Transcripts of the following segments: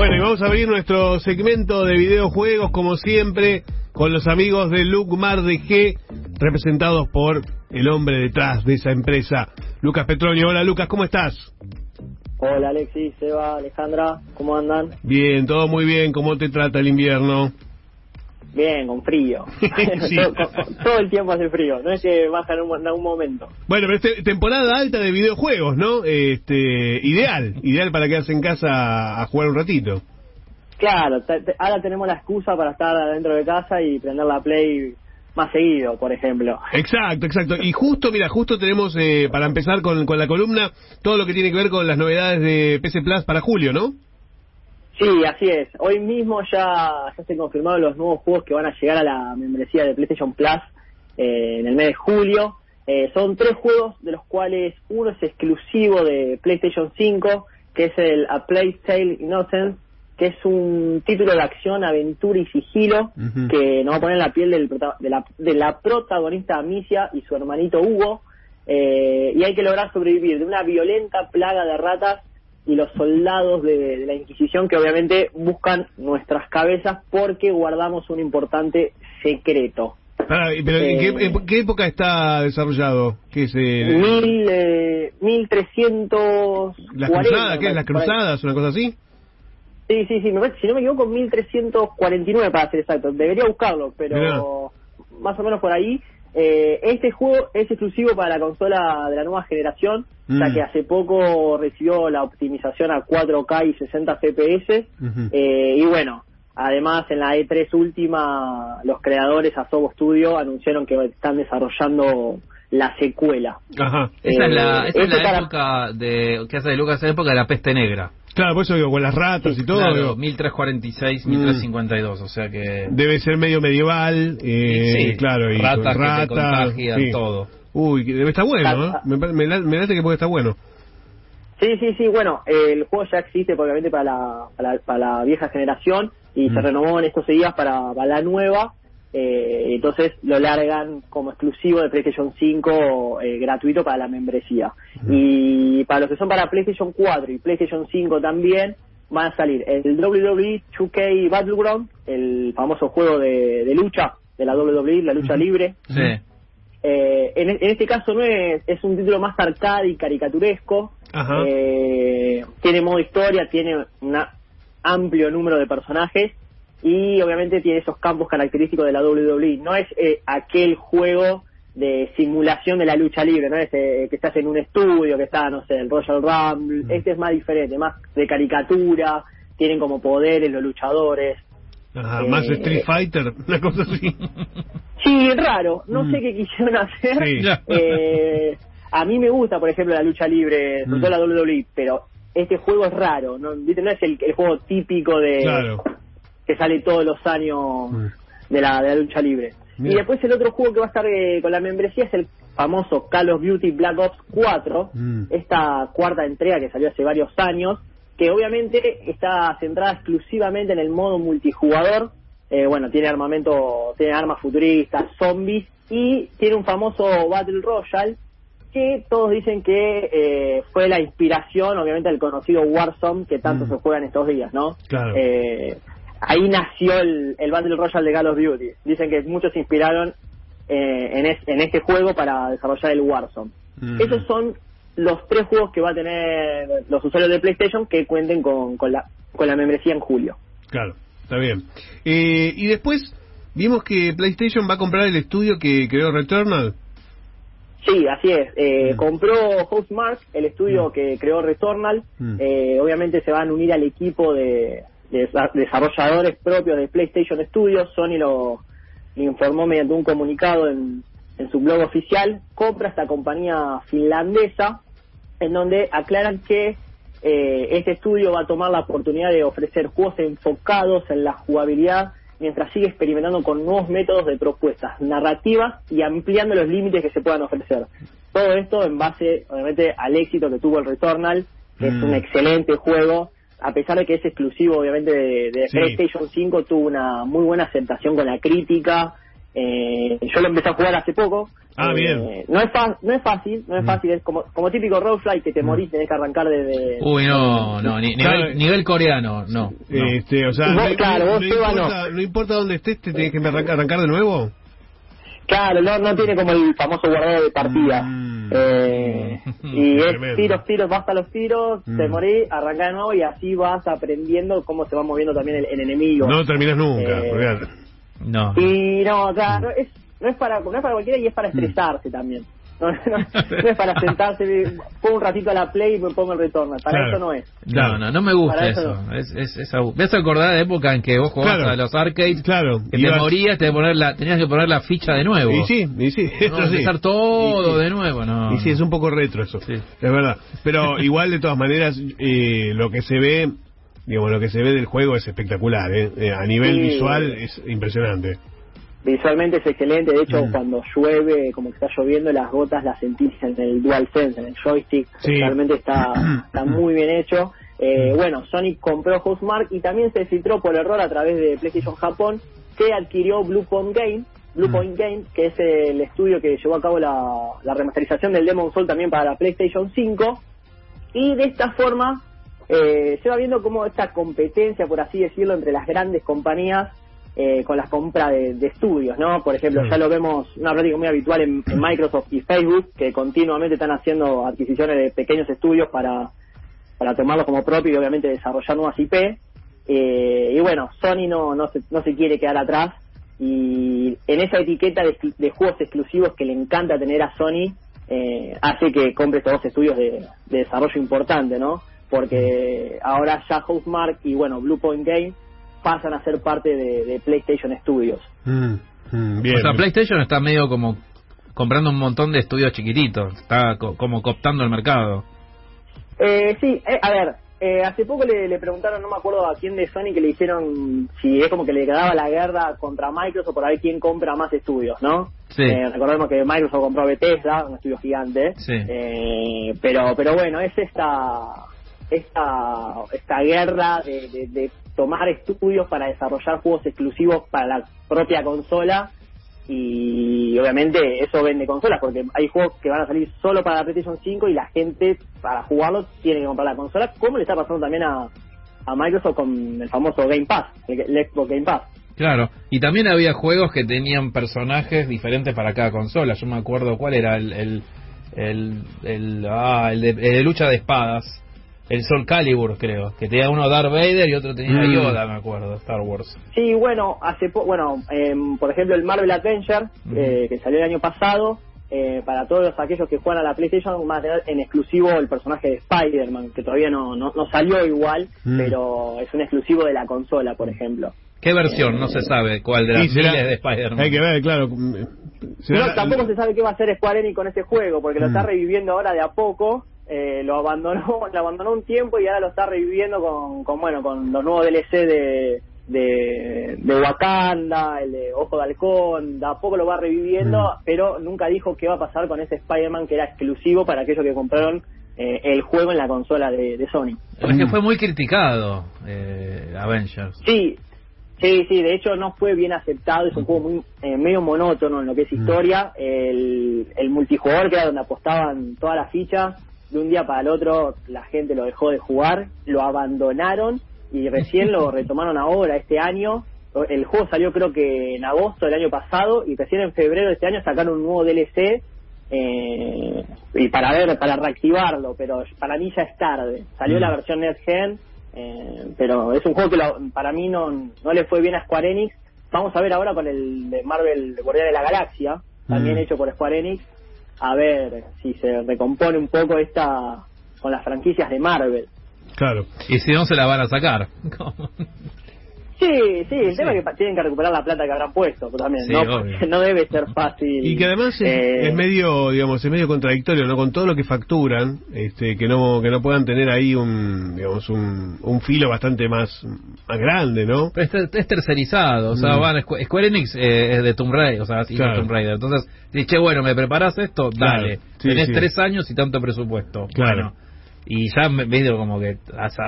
Bueno, y vamos a abrir nuestro segmento de videojuegos, como siempre, con los amigos de Lucmar de G, representados por el hombre detrás de esa empresa, Lucas Petronio. Hola Lucas, ¿cómo estás? Hola Alexis, Seba, Alejandra, ¿cómo andan? Bien, todo muy bien. ¿Cómo te trata el invierno? Bien, con frío. Sí. todo, todo el tiempo hace frío, no es que baja en, un- en algún momento. Bueno, pero es te- temporada alta de videojuegos, ¿no? Este, ideal, ideal para quedarse en casa a jugar un ratito. Claro, te- te- ahora tenemos la excusa para estar adentro de casa y prender la Play más seguido, por ejemplo. Exacto, exacto. Y justo, mira, justo tenemos eh, para empezar con, con la columna todo lo que tiene que ver con las novedades de PC Plus para julio, ¿no? Sí, así es. Hoy mismo ya, ya se han confirmado los nuevos juegos que van a llegar a la membresía de PlayStation Plus eh, en el mes de julio. Eh, son tres juegos de los cuales uno es exclusivo de PlayStation 5, que es el A Plague Tale Innocence, que es un título de acción, aventura y sigilo que nos va a poner en la piel del prota- de, la, de la protagonista Amicia y su hermanito Hugo. eh, y hay que lograr sobrevivir de una violenta plaga de ratas y los soldados de, de la Inquisición que obviamente buscan nuestras cabezas porque guardamos un importante secreto. Pará, pero ¿en, Eh, qué, en qué época está desarrollado? ¿Qué es eh, Mil, eh, 1340. las cruzadas? ¿Qué es me las cruzadas? ¿Una cosa así? Sí, sí, sí, si no me equivoco, 1349 para ser exacto. Debería buscarlo, pero Mirá. más o menos por ahí. Eh, este juego es exclusivo para la consola de la nueva generación, ya Mm. que hace poco recibió la optimización a 4K y 60 FPS. Eh, y bueno, además en la E3 última, los creadores Asobo Studio anunciaron que están desarrollando la secuela. Ajá. Esa es Eh, la, esa es la para- época de, que hace de Lucas, la época de la peste negra. Claro, por eso digo, con las ratas y todo. Claro, digo, 1346, Mm. 1352, o sea que... Debe ser medio medieval, eh, Sí, claro, y con ratas que te ratas, contagian, sí. todo. Uy, que debe estar bueno, ¿no? Rata. Me, me, la- me late que puede estar bueno. Sí, sí, sí, bueno, eh, el juego ya existe obviamente para la, para, la- para la vieja generación y se Mm. renovó en estos días para, para la nueva, eh, entonces lo largan como exclusivo de PlayStation 5 eh, gratuito para la membresía. Y para los que son para PlayStation 4 y PlayStation 5 también van a salir el WWE 2K Battleground, el famoso juego de, de lucha de la WWE, la lucha libre, Sí. eh, en, en este caso no es, es un título más arcade y caricaturesco. Ajá. Eh, tiene modo historia, tiene un amplio número de personajes y obviamente tiene esos campos característicos de la WWE. No es eh, aquel juego de simulación de la lucha libre, no es eh, que estás en un estudio, que está, no sé, el Royal Rumble. Mm. Este es más diferente, más de caricatura, tienen como poderes los luchadores. Ajá, eh, más Street Fighter, una cosa así. Sí, raro. No Mm. sé qué quisieron hacer. Sí. Eh, a mí me gusta, por ejemplo, la lucha libre, sobre Mm. todo la WWE, pero este juego es raro. No, ¿Viste? no es el, el juego típico de Claro. Que sale todos los años de, la, de la lucha libre. Mira. Y después el otro juego que va a estar eh, con la membresía es el famoso Call of Duty Black Ops 4, Mm. esta cuarta entrega que salió hace varios años, que obviamente está centrada exclusivamente en el modo multijugador. Eh, bueno, tiene armamento, tiene armas futuristas, zombies y tiene un famoso Battle Royale que todos dicen que eh, fue la inspiración, obviamente, del conocido Warzone que tanto Mm. se juega en estos días, ¿no? Claro. Eh, ahí nació el, el Battle Royale de Call of Duty. Dicen que muchos se inspiraron eh, en, es- en este juego para desarrollar el Warzone. Mm. Esos son los tres juegos que va a tener los usuarios de PlayStation que cuenten con, con, la, con la membresía en julio. Claro, está bien. Eh, y después vimos que PlayStation va a comprar el estudio que creó Returnal. Sí, así es. Eh, Mm. Compró Housemark, el estudio Mm. que creó Returnal. Mm. Eh, obviamente se van a unir al equipo de, desarrolladores propios de PlayStation Studios. Sony lo informó mediante un comunicado en, en su blog oficial. Compra esta compañía finlandesa en donde aclaran que eh, este estudio va a tomar la oportunidad de ofrecer juegos enfocados en la jugabilidad mientras sigue experimentando con nuevos métodos de propuestas narrativas y ampliando los límites que se puedan ofrecer. Todo esto en base, obviamente, al éxito que tuvo el Returnal, que es Mm. un excelente juego, a pesar de que es exclusivo, obviamente, de, de Sí. PlayStation 5, tuvo una muy buena aceptación con la crítica. Eh, yo lo empecé a jugar hace poco, Ah, Eh, bien. No es, fa- no es fácil, no es Mm. fácil, es como, como típico roguelike que te morís, tenés que arrancar desde... Uy, no, no, ni- Claro. nivel, nivel coreano, no. no. Este, o sea, Vos, no, claro, no- vos, no Seba, importa, no importa dónde estés, te tienes que arrancar, arrancar de nuevo. Claro, no, no tiene como el famoso guardado de partida. Mm. Eh, y es Tremendo. tiros, tiros, basta los tiros, Mm. te morís, arrancá de nuevo y así vas aprendiendo cómo se va moviendo también el, el enemigo. No terminas nunca, Eh. No. Y no, claro, es, no, es para, no es para cualquiera y es para Mm. estresarse también. No, no, no es para sentarse, pongo un ratito a la play y me pongo el retorno. Para Claro. eso no es. No, no, no me gusta Para eso. eso Es, es, es abu- ¿Ves acordar de época en que vos jugabas Claro. a los arcades? Claro. Que te ibas- morías, te poner la, tenías que poner la ficha de nuevo. Y sí, y sí, No, sí. empezar todo Y sí. de nuevo, no. Y sí, es un poco retro eso. Sí. Es verdad. Pero igual, de todas maneras, eh, lo que se ve, digamos, lo que se ve del juego es espectacular, ¿eh? Eh, a nivel Sí. visual es impresionante. Visualmente es excelente, de hecho Mm. cuando llueve, como que está lloviendo, las gotas las sentís en el DualSense, en el joystick, Sí. realmente está, está muy bien hecho. Eh, bueno, Sonic compró Housemark y también se filtró por error a través de PlayStation Japón que adquirió Bluepoint Game, Bluepoint Game, que es el estudio que llevó a cabo la, la remasterización del Demon Soul también para la PlayStation 5 y de esta forma eh, se va viendo como esta competencia, por así decirlo, entre las grandes compañías eh, con la compra de, de estudios, ¿no? Por ejemplo, ya lo vemos, una práctica muy habitual en, en Microsoft y Facebook, que continuamente están haciendo adquisiciones de pequeños estudios para, para tomarlos como propio y obviamente desarrollar nuevas IP. Eh, y bueno, Sony no, no, se, no se quiere quedar atrás y en esa etiqueta de, juegos exclusivos que le encanta tener a Sony, eh, hace que compre estos dos estudios de, de desarrollo importante, ¿no? Porque ahora ya Housemark y bueno, Bluepoint Game pasan a ser parte de, de PlayStation Studios. Mm, mm, bien. O sea, PlayStation está medio como comprando un montón de estudios chiquititos. Está co- como cooptando el mercado. Eh, sí, eh, a ver, eh, hace poco le, le preguntaron, no me acuerdo a quién de Sony, que le hicieron si es como que le quedaba la guerra contra Microsoft por ver quién compra más estudios, ¿no? Sí. Eh, recordemos que Microsoft compró Bethesda, un estudio gigante. Sí. Eh, pero, pero bueno, es esta esta esta guerra de, de- de tomar estudios para desarrollar juegos exclusivos para la propia consola y obviamente eso vende consolas porque hay juegos que van a salir solo para la PlayStation 5 y la gente para jugarlos tiene que comprar la consola como le está pasando también a, Microsoft con el famoso Game Pass el, el Xbox Game Pass Claro, y también había juegos que tenían personajes diferentes para cada consola. Yo me acuerdo cuál era el el el, el, ah, el de, el de lucha de espadas, el Soul Calibur creo, que tenía uno Darth Vader y otro tenía Mm. Yoda, me acuerdo, Star Wars. Sí, bueno, hace po- bueno, em, por ejemplo el Marvel Adventure eh, que salió el año pasado, eh, para todos aquellos que juegan a la PlayStation van a tener en exclusivo el personaje de Spider-Man, que todavía no, no, no salió igual, Mm. pero es un exclusivo de la consola, por ejemplo. ¿Qué versión? No se sabe cuál de las será- miles de Spider-Man. Hay que ver, claro. mm, será- No, tampoco se sabe qué va a hacer Square Enix con este juego, porque lo Mm. está reviviendo ahora de a poco. Eh, lo abandonó lo abandonó un tiempo y ahora lo está reviviendo con, con bueno con los nuevos DLC de, de, de Wakanda, el de Ojo de Halcón, de a poco lo va reviviendo, Mm. pero nunca dijo qué va a pasar con ese Spider-Man que era exclusivo para aquellos que compraron eh, el juego en la consola de, de Sony. Es que fue muy criticado, eh, Avengers. Sí, sí, sí, de hecho no fue bien aceptado, es un juego muy eh, medio monótono en lo que es historia, el, el multijugador que era donde apostaban todas las fichas, de un día para el otro la gente lo dejó de jugar, lo abandonaron y recién lo retomaron ahora, este año, el juego salió creo que en agosto del año pasado y recién en febrero de este año sacaron un nuevo DLC eh, y para ver, para reactivarlo, pero para mí ya es tarde. Salió Mm. la versión Next Gen, eh, pero es un juego que lo- para mí no, no le fue bien a Square Enix. Vamos a ver ahora con el de Marvel Guardián de la Galaxia, también Mm. hecho por Square Enix, a ver si se recompone un poco esta con las franquicias de Marvel. Claro. Y si no, se la van a sacar. Sí, sí, el tema es que tienen que recuperar la plata que habrán puesto pero también. Sí, no, obvio. no debe ser fácil. Y que además es, eh, es medio, digamos, es medio contradictorio, ¿no? Con todo lo que facturan, este, que no, que no puedan tener ahí un, digamos, un, un filo bastante más, más grande, ¿no? Pero es, es tercerizado, o sea, Mm. van, Squ- Square Enix eh, es de Tomb Raider, o sea, hizo Claro. Tomb Raider. Entonces, dice, che, bueno, ¿me preparás esto? Claro. Dale. Sí, Tenés sí. tres años y tanto presupuesto. Claro. Bueno, y ya me- medio como que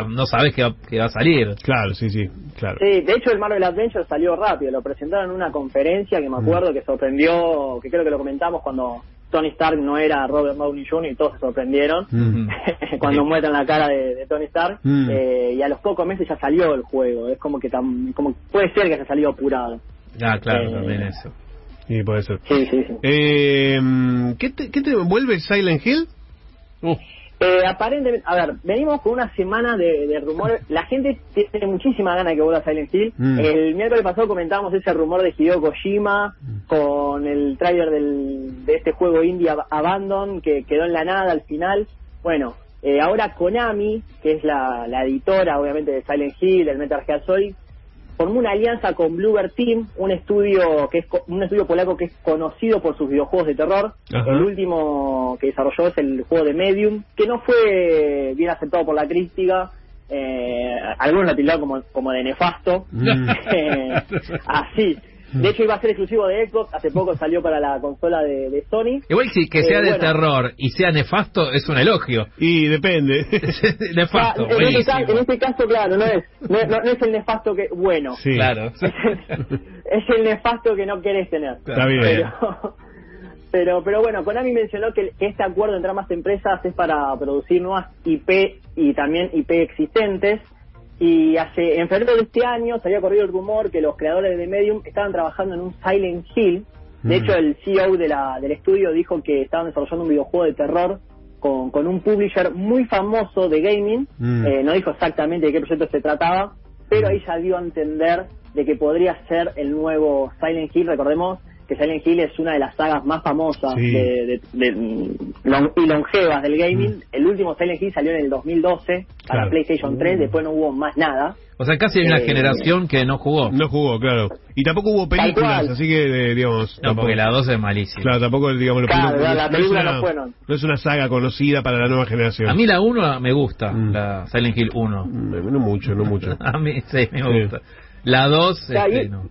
no sabes que va, que va a salir. Claro, sí, sí, claro. Sí, de hecho el Marvel Adventure salió rápido, lo presentaron en una conferencia que me acuerdo que sorprendió, que creo que lo comentamos cuando Tony Stark no era Robert Downey Jr. y todos se sorprendieron Mm. cuando Sí. muestran la cara de, de Tony Stark Mm. eh, y a los pocos meses ya salió el juego, es como que tam- como puede ser que haya salido apurado. Ah, claro, Eh, también eso. Sí, puede ser. Sí, sí, sí. Eh, ¿qué, te, ¿Qué te vuelve Silent Hill? Uf, Eh, aparentemente, a ver, venimos con una semana de, de rumores. La gente tiene muchísima gana de que vuelva Silent Hill. Mm. El miércoles pasado comentábamos ese rumor de Hideo Kojima con el tráiler del- de este juego indie Ab- Abandon que quedó en la nada al final. Bueno, eh, ahora Konami, que es la, la editora obviamente de Silent Hill, del Metal Gear Solid, formó una alianza con Bluebird Team, un estudio que es un estudio polaco que es conocido por sus videojuegos de terror. Ajá. El último que desarrolló es el juego de Medium, que no fue bien aceptado por la crítica. Eh, algunos lo tildaron como, como de nefasto. Mm. Eh, así. De hecho, iba a ser exclusivo de Xbox. Hace poco salió para la consola de, de Sony. Igual si que Eh, sea de bueno. terror y sea nefasto es un elogio. Y depende. nefasto, Ah, en, este caso, en este caso, claro, no es, no, es- no- no es el nefasto que. Bueno. Sí. Claro. es el nefasto que no querés tener. Está bien. Pero, pero, pero bueno, Konami mencionó que, que este acuerdo entre ambas empresas es para producir nuevas IP y también IP existentes. Y hace, en febrero de este año se había corrido el rumor que los creadores de Medium estaban trabajando en un Silent Hill. De Mm. hecho, el CEO de la, del estudio dijo que estaban desarrollando un videojuego de terror con, con un publisher muy famoso de gaming. Mm. Eh, no dijo exactamente de qué proyecto se trataba, pero ahí ya dio a entender de que podría ser el nuevo Silent Hill. Recordemos que Silent Hill es una de las sagas más famosas Sí. de, de- de- mm, lon- y longevas del gaming. El último Silent Hill salió en el 2012 para Claro. PlayStation 3, después no hubo más nada. O sea, casi hay una Eh, generación que no jugó. No jugó, claro. Y tampoco hubo películas, así que, eh, digamos... No, tampoco- porque la 2 es malísima. Claro, tampoco, digamos... lo- Claro, no- la- la no es película una- no fueron. No es una saga conocida para la nueva generación. A mí la 1 me gusta, Mm. la Silent Hill 1. Mm, No mucho, no mucho. A mí sí, me Sí. gusta. La 2, Ya, este, no.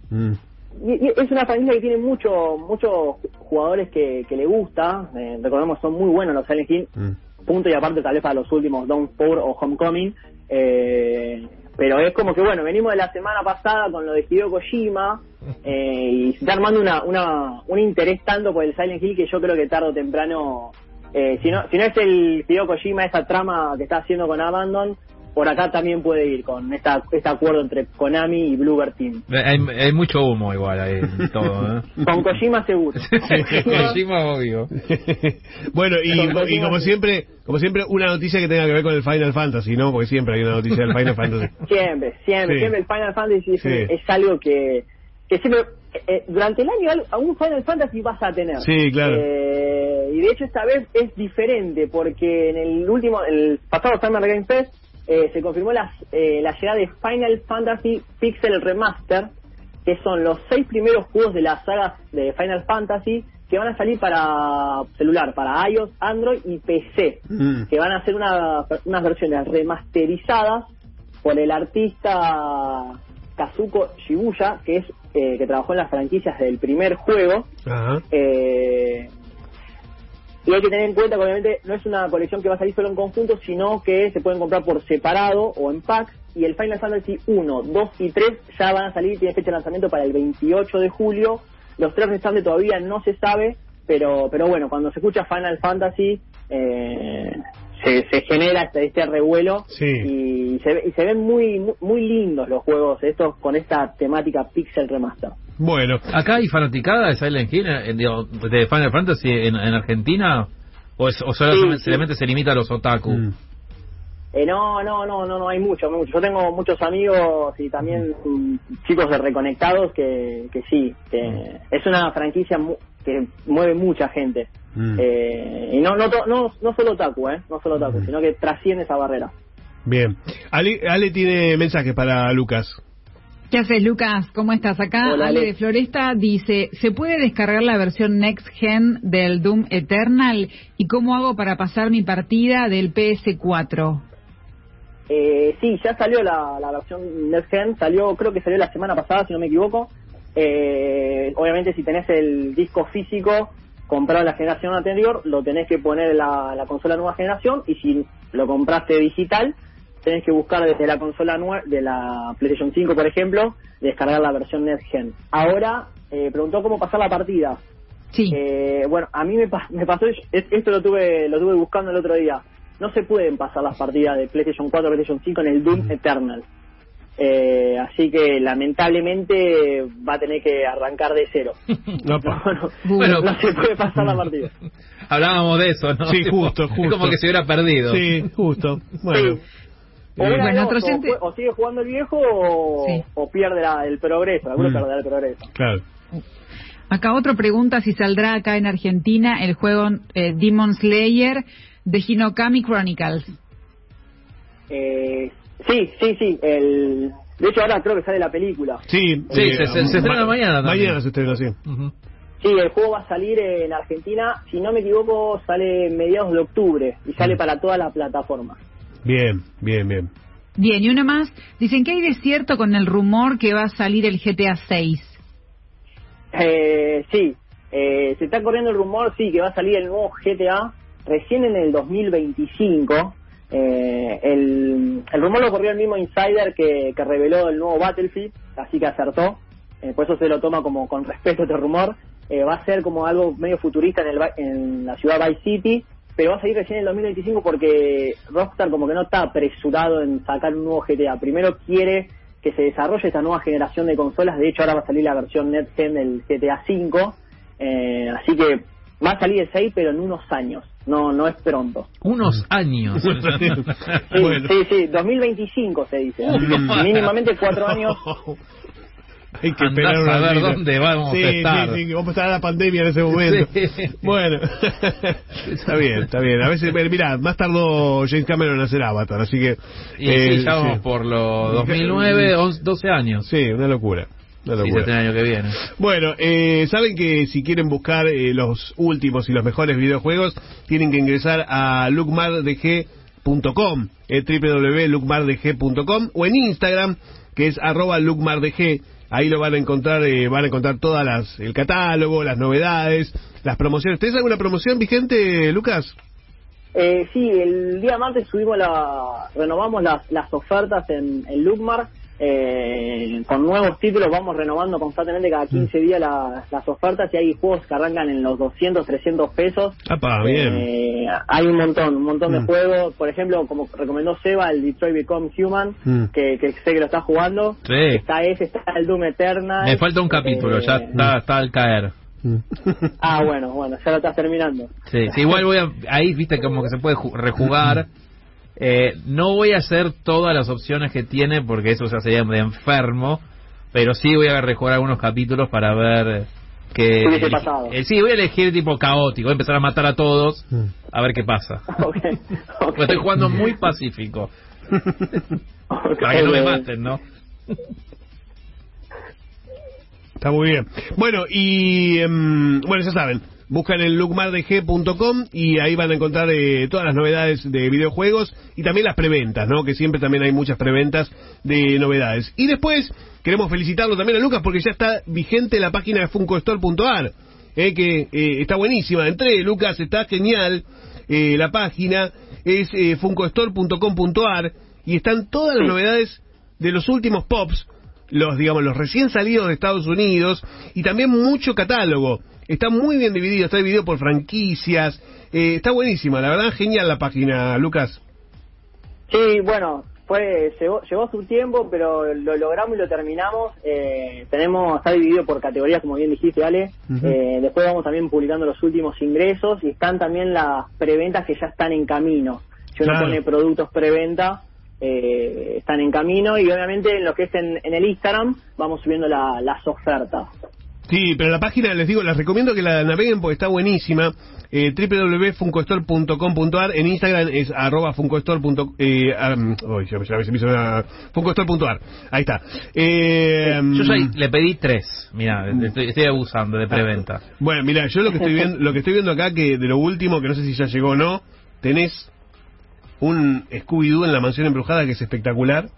Es una familia que tiene mucho, muchos jugadores que, que le gusta. Eh, recordemos, son muy buenos los Silent Hill. Mm. punto y aparte tal vez para los últimos Downpour o Homecoming eh, pero es como que bueno venimos de la semana pasada con lo de Hideo Kojima eh, y se está armando una, una un interés tanto por el Silent Hill que yo creo que tarde o temprano eh, si no si no es el Hideo Kojima esa trama que está haciendo con Abandon por acá también puede ir con esta, este acuerdo entre Konami y Bluebird Team Hay, hay mucho humo igual ahí en todo, ¿eh? con Kojima seguro Kojima, obvio. bueno, y, como sí. siempre, como siempre, una noticia que tenga que ver con el Final Fantasy, ¿no? Porque siempre hay una noticia del Final Fantasy. Siempre, siempre, Sí. siempre el Final Fantasy es, Sí. es algo que, que siempre, eh, durante el año al- algún Final Fantasy vas a tener. Sí, claro. Eh, y de hecho esta vez es diferente porque en el último, el pasado Summer Game Fest eh, se confirmó la, eh, la llegada de Final Fantasy Pixel Remaster, que son los seis primeros juegos de la saga de Final Fantasy que van a salir para celular, para iOS, Android y PC Mm. que van a hacer una- unas versiones remasterizadas por el artista Kazuko Shibuya, que es eh, que trabajó en las franquicias del primer juego. Ajá. Eh, y hay que tener en cuenta que obviamente no es una colección que va a salir solo en conjunto, sino que se pueden comprar por separado o en packs. Y el Final Fantasy 1, 2 y 3 ya van a salir, tiene fecha de lanzamiento para el 28 de julio. Los tres restantes todavía no se sabe, pero pero bueno, cuando se escucha Final Fantasy eh, se, se genera este, este revuelo Sí. y, se, y se ven muy, muy muy lindos los juegos estos con esta temática pixel remaster. Bueno, ¿Acá hay fanaticada de Silent Hill, eh, digo, de Final Fantasy en, en Argentina? ¿O, es, o solamente Sí, sí. solamente se limita a los otaku? Mm. Eh, no, no, no, no, no, hay mucho, mucho. Yo tengo muchos amigos y también mm, chicos de reconectados que, que sí, que es una franquicia mu- que mueve mucha gente. Mm. Eh, y no, no, to- no, no solo Taku, ¿eh? No solo Taku, Mm. sino que trasciende esa barrera. bien. Ale, Ale tiene mensajes para Lucas. ¿Qué haces, Lucas? ¿Cómo estás? Acá Hola, Ale Ale. de Floresta dice, ¿se puede descargar la versión Next Gen del Doom Eternal? ¿Y cómo hago para pasar mi partida del PS4? Eh, sí, ya salió la, la versión Next Gen, salió, creo que salió la semana pasada, si no me equivoco. Eh, obviamente, si tenés el disco físico comprado en la generación anterior, lo tenés que poner en la, la consola nueva generación. Y si lo compraste digital, tenés que buscar desde la consola nue- de la PlayStation 5, por ejemplo, descargar la versión Next Gen. Ahora, eh, preguntó cómo pasar la partida. Sí. Eh, bueno, a mí me, pa- me pasó, es- esto lo tuve lo tuve buscando el otro día. No se pueden pasar las partidas de PlayStation 4 o PlayStation 5 en el Doom Eternal. Eh, así que lamentablemente va a tener que arrancar de cero. No, No, Bueno. no se puede pasar la partida. Hablábamos de eso, ¿no? Sí, Tipo, justo, Es justo. como que se hubiera perdido. Sí, justo. Bueno. Sí. O, Eh, Bueno, otro o sigue jugando el viejo o, Sí. o pierde la- el progreso. Alguno Mm. perderá el progreso. Claro. Acá otro pregunta si saldrá acá en Argentina el juego eh, Demon Slayer de Hinokami Chronicles. Eh, sí, sí, sí. El, de hecho, ahora creo que sale la película. Sí, Sí, se- se- se estrena mañana también. Mañana se estrena, sí. Sí, el juego va a salir en Argentina. Si no me equivoco, sale mediados de octubre y sale para toda la plataforma. Bien, bien, bien. Bien, y uno más. Dicen que hay desierto con el rumor que va a salir el GTA 6. Eh, sí, eh, se está corriendo el rumor, sí, que va a salir el nuevo GTA recién en el 2025. Eh, el, el rumor lo corrió el mismo insider que, que reveló el nuevo Battlefield, así que acertó. Eh, por eso se lo toma como con respeto este rumor. Eh, va a ser como algo medio futurista en, el, en la ciudad Vice City, pero va a salir recién en el 2025 porque Rockstar como que no está apresurado en sacar un nuevo GTA. Primero quiere que se desarrolle esta nueva generación de consolas. De hecho, ahora va a salir la versión Next Gen del GTA V. Eh, así que va a salir el 6, pero en unos años. No, no es pronto. Unos años. Sí, Bueno. sí, sí, 2025 se dice. Mínimamente cuatro años. Hay que esperar a vida. dónde vamos a sí, estar. Sí, sí, vamos a estar la pandemia en ese momento. Bueno, está bien, está bien. A veces, mira, más tardó James Cameron en hacer Avatar, así que... Y eh, ya vamos por los 2009, 11, 12 años. Sí, una locura. Sí, locura. este año que viene. Bueno, eh, saben que si quieren buscar eh, los últimos y los mejores videojuegos, tienen que ingresar a lookmardg.com, eh, www.lookmardg.com o en Instagram, que es arroba lookmardg. Ahí lo van a encontrar, eh, van a encontrar todas las, el catálogo, las novedades, las promociones. ¿Tenés alguna promoción vigente, Lucas? Eh, sí, el día martes subimos la, renovamos las, las ofertas en, en Lookmar. Eh, con nuevos títulos vamos renovando constantemente cada 15 días la- las ofertas y hay juegos que arrancan en los 200, 300 pesos. Ah, bien. Eh, hay un montón, un montón Mm. de juegos. Por ejemplo, como recomendó Seba, el Detroit Become Human, Mm. que, que sé que lo está jugando. Sí. Está ese, está el Doom Eternal. Me falta un capítulo, Eh, ya está, está al caer. Ah, bueno, bueno, ya lo estás terminando. Sí, sí, igual voy a... Ahí, viste, como que se puede ju- rejugar. Eh, no voy a hacer todas las opciones que tiene porque eso ya sería de enfermo, pero sí voy a rejugar algunos capítulos para ver que... ¿Qué hubiese pasado? Eh, sí, voy a elegir tipo caótico, voy a empezar a matar a todos, Mm. a ver qué pasa. Ok, ok. Porque estoy jugando muy pacífico. Para que no me maten, ¿no? Está muy bien. Bueno, y em, bueno, ya saben, buscan en lookmardg.com y ahí van a encontrar eh, todas las novedades de videojuegos y también las preventas, ¿no? Que siempre también hay muchas preventas de novedades. Y después queremos felicitarlo también a Lucas porque ya está vigente la página de funcostore.ar, eh, que eh, está buenísima. Entré, Lucas, está genial. eh, la página es eh, funcostore.com.ar y están todas las novedades de los últimos pops los digamos los recién salidos de Estados Unidos y también mucho catálogo está muy bien dividido está dividido por franquicias eh, está buenísima la verdad genial la página Lucas Sí, bueno, fue llevó, llevó su tiempo, pero lo logramos y lo terminamos. Eh, tenemos está dividido por categorías, como bien dijiste, Ale. Eh, después vamos también publicando los últimos ingresos y están también las preventas que ya están en camino. Si uno Claro. pone productos preventa, eh, están en camino y obviamente en lo que es en, en el Instagram vamos subiendo la- las ofertas. Sí pero la página les digo les recomiendo que la naveguen porque está buenísima eh, www.funcostore.com.ar en Instagram es arroba funcostore. punto- Eh, am, uy, ya- ya se me hizo una- funcostore.ar ahí está eh, Yo ya le pedí tres. Mira, estoy, estoy abusando de preventa. Bueno, mira, yo lo que estoy viendo, lo que estoy viendo acá que de lo último, que no sé si ya llegó o no, tenés un Scooby Doo en la mansión embrujada que es espectacular.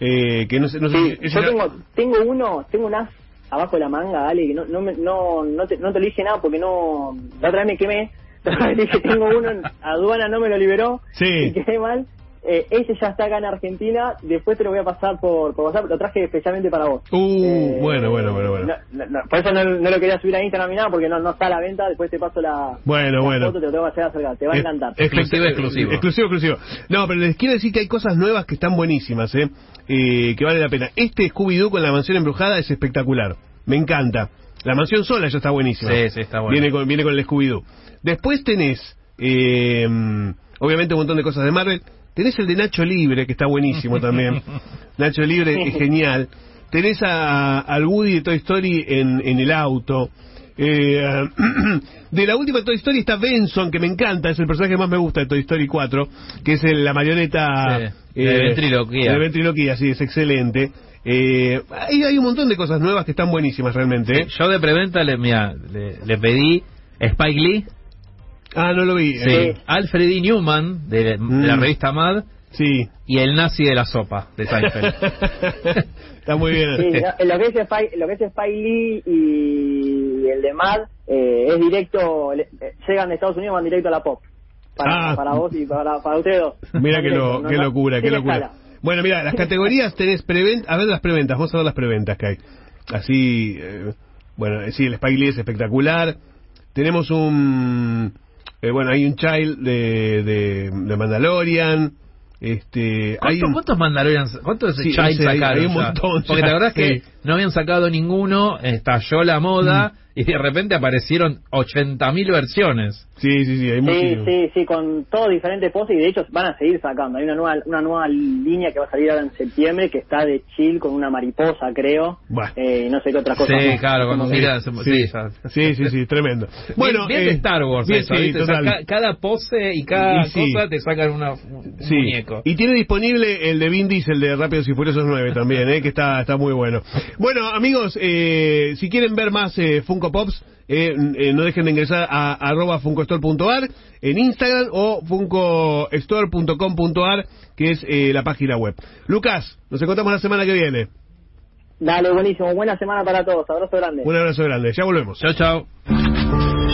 Eh, que no sé, no sé Sí, si- es yo una- tengo, tengo uno, tengo un as abajo de la manga, Ale, que no, no, no, no, te, no te lo dije nada porque no, la otra vez me quemé, dije, tengo uno, en aduana no me lo liberó, Sí. y quedé mal. Eh, ese ya está acá en Argentina, después te lo voy a pasar por, por WhatsApp, lo traje especialmente para vos. Uh, bueno, bueno, bueno, bueno. no- no- no, por eso no, no lo quería subir a Instagram ni nada, porque no, no está a la venta, después te paso la, Bueno, la bueno. foto, te lo tengo que hacer acercar, te va a Es- encantar. Exclusivo, exclusivo. Exclusivo, exclusivo. No, pero les quiero decir que hay cosas nuevas que están buenísimas, ¿eh? Eh, que vale la pena. Este Scooby-Doo con la mansión embrujada es espectacular. Me encanta. La mansión sola ya está buenísima. Sí, sí, está bueno. Viene con, viene con el Scooby-Doo. Después tenés, eh, obviamente, un montón de cosas de Marvel. Tenés el de Nacho Libre, que está buenísimo también. Nacho Libre es genial. Tenés a, al Woody de Toy Story en, en el auto. Eh, de la última Toy Story está Benson, que me encanta, es el personaje que más me gusta de Toy Story 4, que es el- la marioneta eh, Sí, de ventriloquía. de ventriloquía, sí, es excelente. Eh, hay, hay un montón de cosas nuevas que están buenísimas realmente. ¿eh? Yo de preventa le, mira, le, le pedí Spike Lee, Ah, no lo vi. sí, eh, Alfred E. Newman de, de Mm. la revista Mad sí. y el nazi de la sopa de Seinfeld. está muy bien. Sí, no, lo que es Spike, lo que es Spike Lee y el de Mad eh, es directo, le- eh, llegan de Estados Unidos van directo a la pop. Para, Ah. para vos y para, para ustedes dos. Mira qué, lo- no- qué no- locura, qué locura. escala. Bueno, mira, las categorías tenés preventa, a ver las preventas, vamos a ver las preventas que hay. Así, eh, bueno, sí, el Spike Lee es espectacular. Tenemos un, eh, bueno, hay un child de, de, de Mandalorian. Este, hay ¿Cuántos, un, cuántos Mandalorians, cuántos Sí, Child hay- sacaron? hay un montón Porque la verdad es que sí. no habían sacado ninguno, estalló la moda y de repente aparecieron 80.000 versiones. sí, sí, sí, hay Sí, sí, sí, con todos diferentes poses y de hecho van a seguir sacando. Hay una nueva una nueva línea que va a salir ahora en septiembre que está de chill con una mariposa, creo. Bueno. Eh, y no sé qué otras cosas. Sí, más. claro, cuando miras... Sí, Sí, sí, sí, sí, tremendo. Bueno, bien, eh, de Star Wars bien, eso, sí. O sea, total. ca- cada pose y cada Y sí. cosa te sacan una, un Sí. muñeco. Y tiene disponible el de Vin Diesel de Rápidos y Furiosos 9 también, ¿eh? que está, está muy bueno. Bueno, amigos, eh, si quieren ver más eh, Funko Pops, eh, eh, no dejen de ingresar a arroba funkostore.ar en Instagram o funkostore.com.ar, que es eh, la página web. Lucas, nos encontramos la semana que viene. Dale, buenísimo. Buena semana para todos. Abrazo grande. Un abrazo grande. Ya volvemos. Chao, chao.